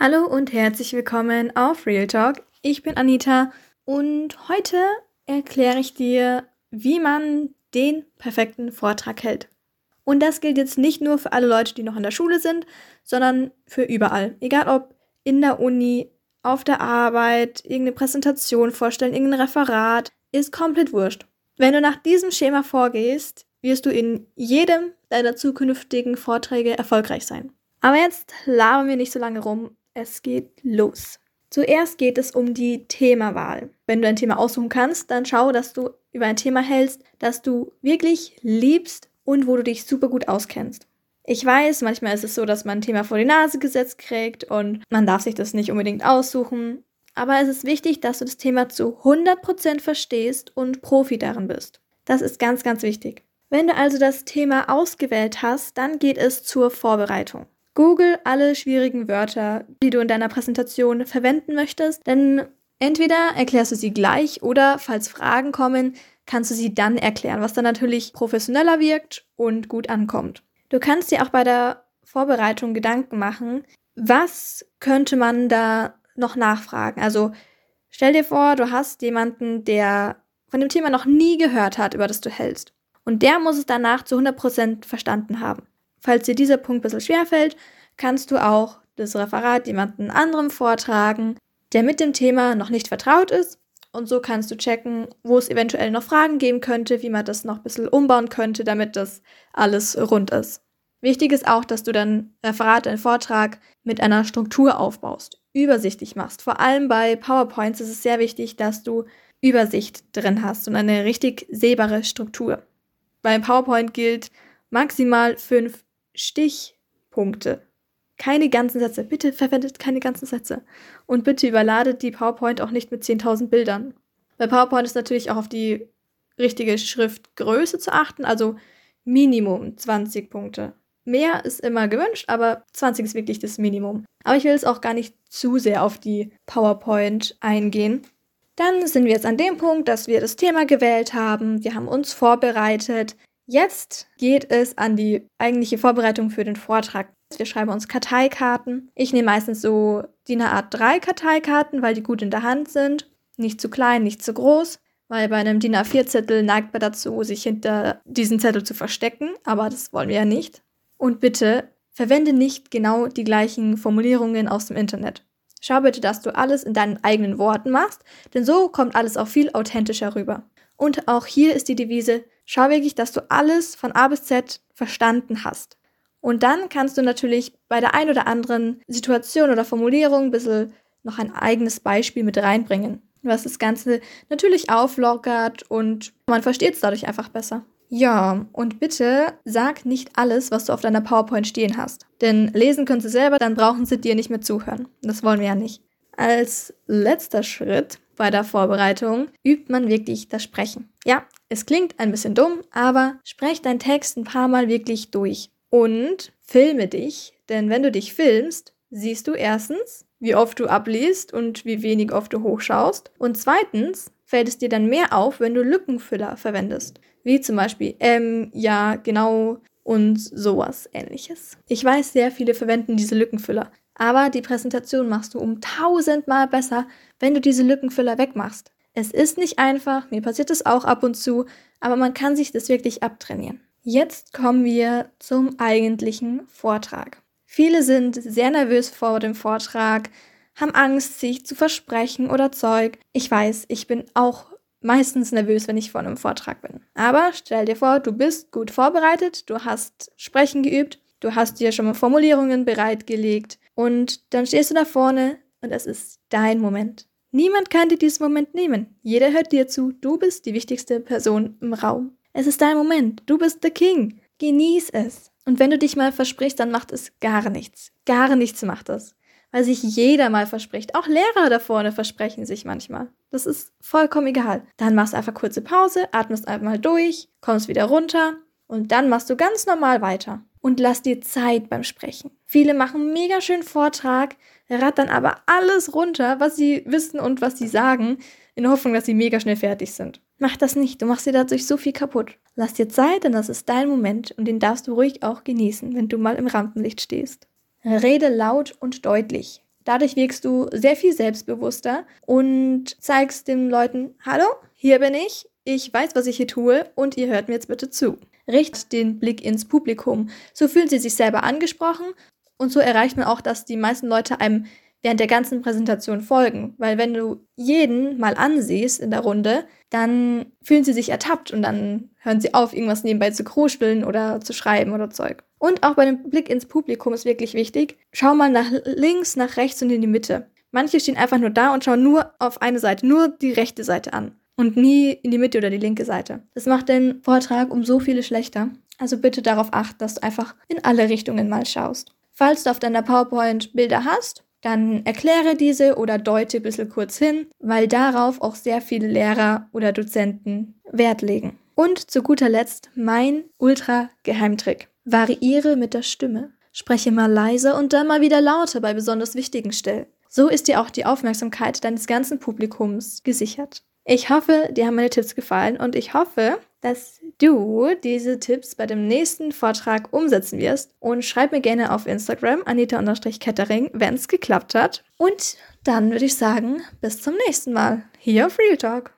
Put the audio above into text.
Hallo und herzlich willkommen auf Real Talk. Ich bin Anita und heute erkläre ich dir, wie man den perfekten Vortrag hält. Und das gilt jetzt nicht nur für alle Leute, die noch in der Schule sind, sondern für überall. Egal ob in der Uni, auf der Arbeit, irgendeine Präsentation vorstellen, irgendein Referat, ist komplett wurscht. Wenn du nach diesem Schema vorgehst, wirst du in jedem deiner zukünftigen Vorträge erfolgreich sein. Aber jetzt labern wir nicht so lange rum es geht los. Zuerst geht es um die Themawahl. Wenn du ein Thema aussuchen kannst, dann schau, dass du über ein Thema hältst, das du wirklich liebst und wo du dich super gut auskennst. Ich weiß, manchmal ist es so, dass man ein Thema vor die Nase gesetzt kriegt und man darf sich das nicht unbedingt aussuchen. Aber es ist wichtig, dass du das Thema zu 100% verstehst und Profi darin bist. Das ist ganz, ganz wichtig. Wenn du also das Thema ausgewählt hast, dann geht es zur Vorbereitung. Google alle schwierigen Wörter, die du in deiner Präsentation verwenden möchtest, denn entweder erklärst du sie gleich oder falls Fragen kommen, kannst du sie dann erklären, was dann natürlich professioneller wirkt und gut ankommt. Du kannst dir auch bei der Vorbereitung Gedanken machen, was könnte man da noch nachfragen? Also stell dir vor, du hast jemanden, der von dem Thema noch nie gehört hat, über das du hältst. Und der muss es danach zu 100% verstanden haben. Falls dir dieser Punkt ein bisschen schwerfällt, kannst du auch das Referat jemandem anderem vortragen, der mit dem Thema noch nicht vertraut ist. Und so kannst du checken, wo es eventuell noch Fragen geben könnte, wie man das noch ein bisschen umbauen könnte, damit das alles rund ist. Wichtig ist auch, dass du dein Referat, deinen Vortrag mit einer Struktur aufbaust, übersichtlich machst. Vor allem bei PowerPoints ist es sehr wichtig, dass du Übersicht drin hast und eine richtig sehbare Struktur. Bei PowerPoint gilt maximal fünf Stichpunkte. Keine ganzen Sätze. Bitte verwendet keine ganzen Sätze. Und bitte überladet die PowerPoint auch nicht mit 10.000 Bildern. Bei PowerPoint ist natürlich auch auf die richtige Schriftgröße zu achten, also Minimum 20 Punkte. Mehr ist immer gewünscht, aber 20 ist wirklich das Minimum. Aber ich will jetzt auch gar nicht zu sehr auf die PowerPoint eingehen. Dann sind wir jetzt an dem Punkt, dass wir das Thema gewählt haben. Wir haben uns vorbereitet. Jetzt geht es an die eigentliche Vorbereitung für den Vortrag. Wir schreiben uns Karteikarten. Ich nehme meistens so DIN A3 Karteikarten, weil die gut in der Hand sind. Nicht zu klein, nicht zu groß. Weil bei einem DIN A4-Zettel neigt man dazu, sich hinter diesen Zettel zu verstecken. Aber das wollen wir ja nicht. Und bitte verwende nicht genau die gleichen Formulierungen aus dem Internet. Schau bitte, dass du alles in deinen eigenen Worten machst, denn so kommt alles auch viel authentischer rüber. Und auch hier ist die Devise, schau wirklich, dass du alles von A bis Z verstanden hast. Und dann kannst du natürlich bei der ein oder anderen Situation oder Formulierung ein bisschen noch ein eigenes Beispiel mit reinbringen, was das Ganze natürlich auflockert und man versteht es dadurch einfach besser. Ja, und bitte sag nicht alles, was du auf deiner PowerPoint stehen hast. Denn lesen können sie selber, dann brauchen sie dir nicht mehr zuhören. Das wollen wir ja nicht. Als letzter Schritt bei der Vorbereitung übt man wirklich das Sprechen. Ja, es klingt ein bisschen dumm, aber sprech deinen Text ein paar Mal wirklich durch. Und filme dich, denn wenn du dich filmst, siehst du erstens, wie oft du abliest und wie wenig oft du hochschaust. Und zweitens fällt es dir dann mehr auf, wenn du Lückenfüller verwendest. Wie zum Beispiel ähm, ja, genau und sowas ähnliches. Ich weiß, sehr viele verwenden diese Lückenfüller. Aber die Präsentation machst du um tausendmal besser, wenn du diese Lückenfüller wegmachst. Es ist nicht einfach, mir passiert es auch ab und zu, aber man kann sich das wirklich abtrainieren. Jetzt kommen wir zum eigentlichen Vortrag. Viele sind sehr nervös vor dem Vortrag, haben Angst, sich zu versprechen oder Zeug. Ich weiß, ich bin auch meistens nervös, wenn ich vor einem Vortrag bin. Aber stell dir vor, du bist gut vorbereitet, du hast Sprechen geübt, du hast dir schon mal Formulierungen bereitgelegt und dann stehst du da vorne und es ist dein Moment. Niemand kann dir diesen Moment nehmen. Jeder hört dir zu. Du bist die wichtigste Person im Raum. Es ist dein Moment. Du bist der King. Genieß es. Und wenn du dich mal versprichst, dann macht es gar nichts. Gar nichts macht es. Weil sich jeder mal verspricht. Auch Lehrer da vorne versprechen sich manchmal. Das ist vollkommen egal. Dann machst du einfach kurze Pause, atmest einmal durch, kommst wieder runter und dann machst du ganz normal weiter und lass dir Zeit beim Sprechen. Viele machen mega schön Vortrag, rattern aber alles runter, was sie wissen und was sie sagen, in der Hoffnung, dass sie mega schnell fertig sind. Mach das nicht, du machst dir dadurch so viel kaputt. Lass dir Zeit, denn das ist dein Moment und den darfst du ruhig auch genießen, wenn du mal im Rampenlicht stehst. Rede laut und deutlich. Dadurch wirkst du sehr viel selbstbewusster und zeigst den Leuten, hallo, hier bin ich, ich weiß, was ich hier tue und ihr hört mir jetzt bitte zu. Richtet den Blick ins Publikum. So fühlen sie sich selber angesprochen und so erreicht man auch, dass die meisten Leute einem während der ganzen Präsentation folgen. Weil wenn du jeden mal ansiehst in der Runde, dann fühlen sie sich ertappt und dann hören sie auf, irgendwas nebenbei zu kruscheln oder zu schreiben oder Zeug. Und auch bei dem Blick ins Publikum ist wirklich wichtig, schau mal nach links, nach rechts und in die Mitte. Manche stehen einfach nur da und schauen nur auf eine Seite, nur die rechte Seite an und nie in die Mitte oder die linke Seite. Das macht den Vortrag um so viele schlechter. Also bitte darauf achten, dass du einfach in alle Richtungen mal schaust. Falls du auf deiner PowerPoint Bilder hast, dann erkläre diese oder deute ein bisschen kurz hin, weil darauf auch sehr viele Lehrer oder Dozenten Wert legen. Und zu guter Letzt mein Ultra-Geheimtrick. Variiere mit der Stimme. Spreche mal leiser und dann mal wieder lauter bei besonders wichtigen Stellen. So ist dir auch die Aufmerksamkeit deines ganzen Publikums gesichert. Ich hoffe, dir haben meine Tipps gefallen und ich hoffe, dass du diese Tipps bei dem nächsten Vortrag umsetzen wirst. Und schreib mir gerne auf Instagram anita-kettering, wenn es geklappt hat. Und dann würde ich sagen, bis zum nächsten Mal hier auf Real Talk.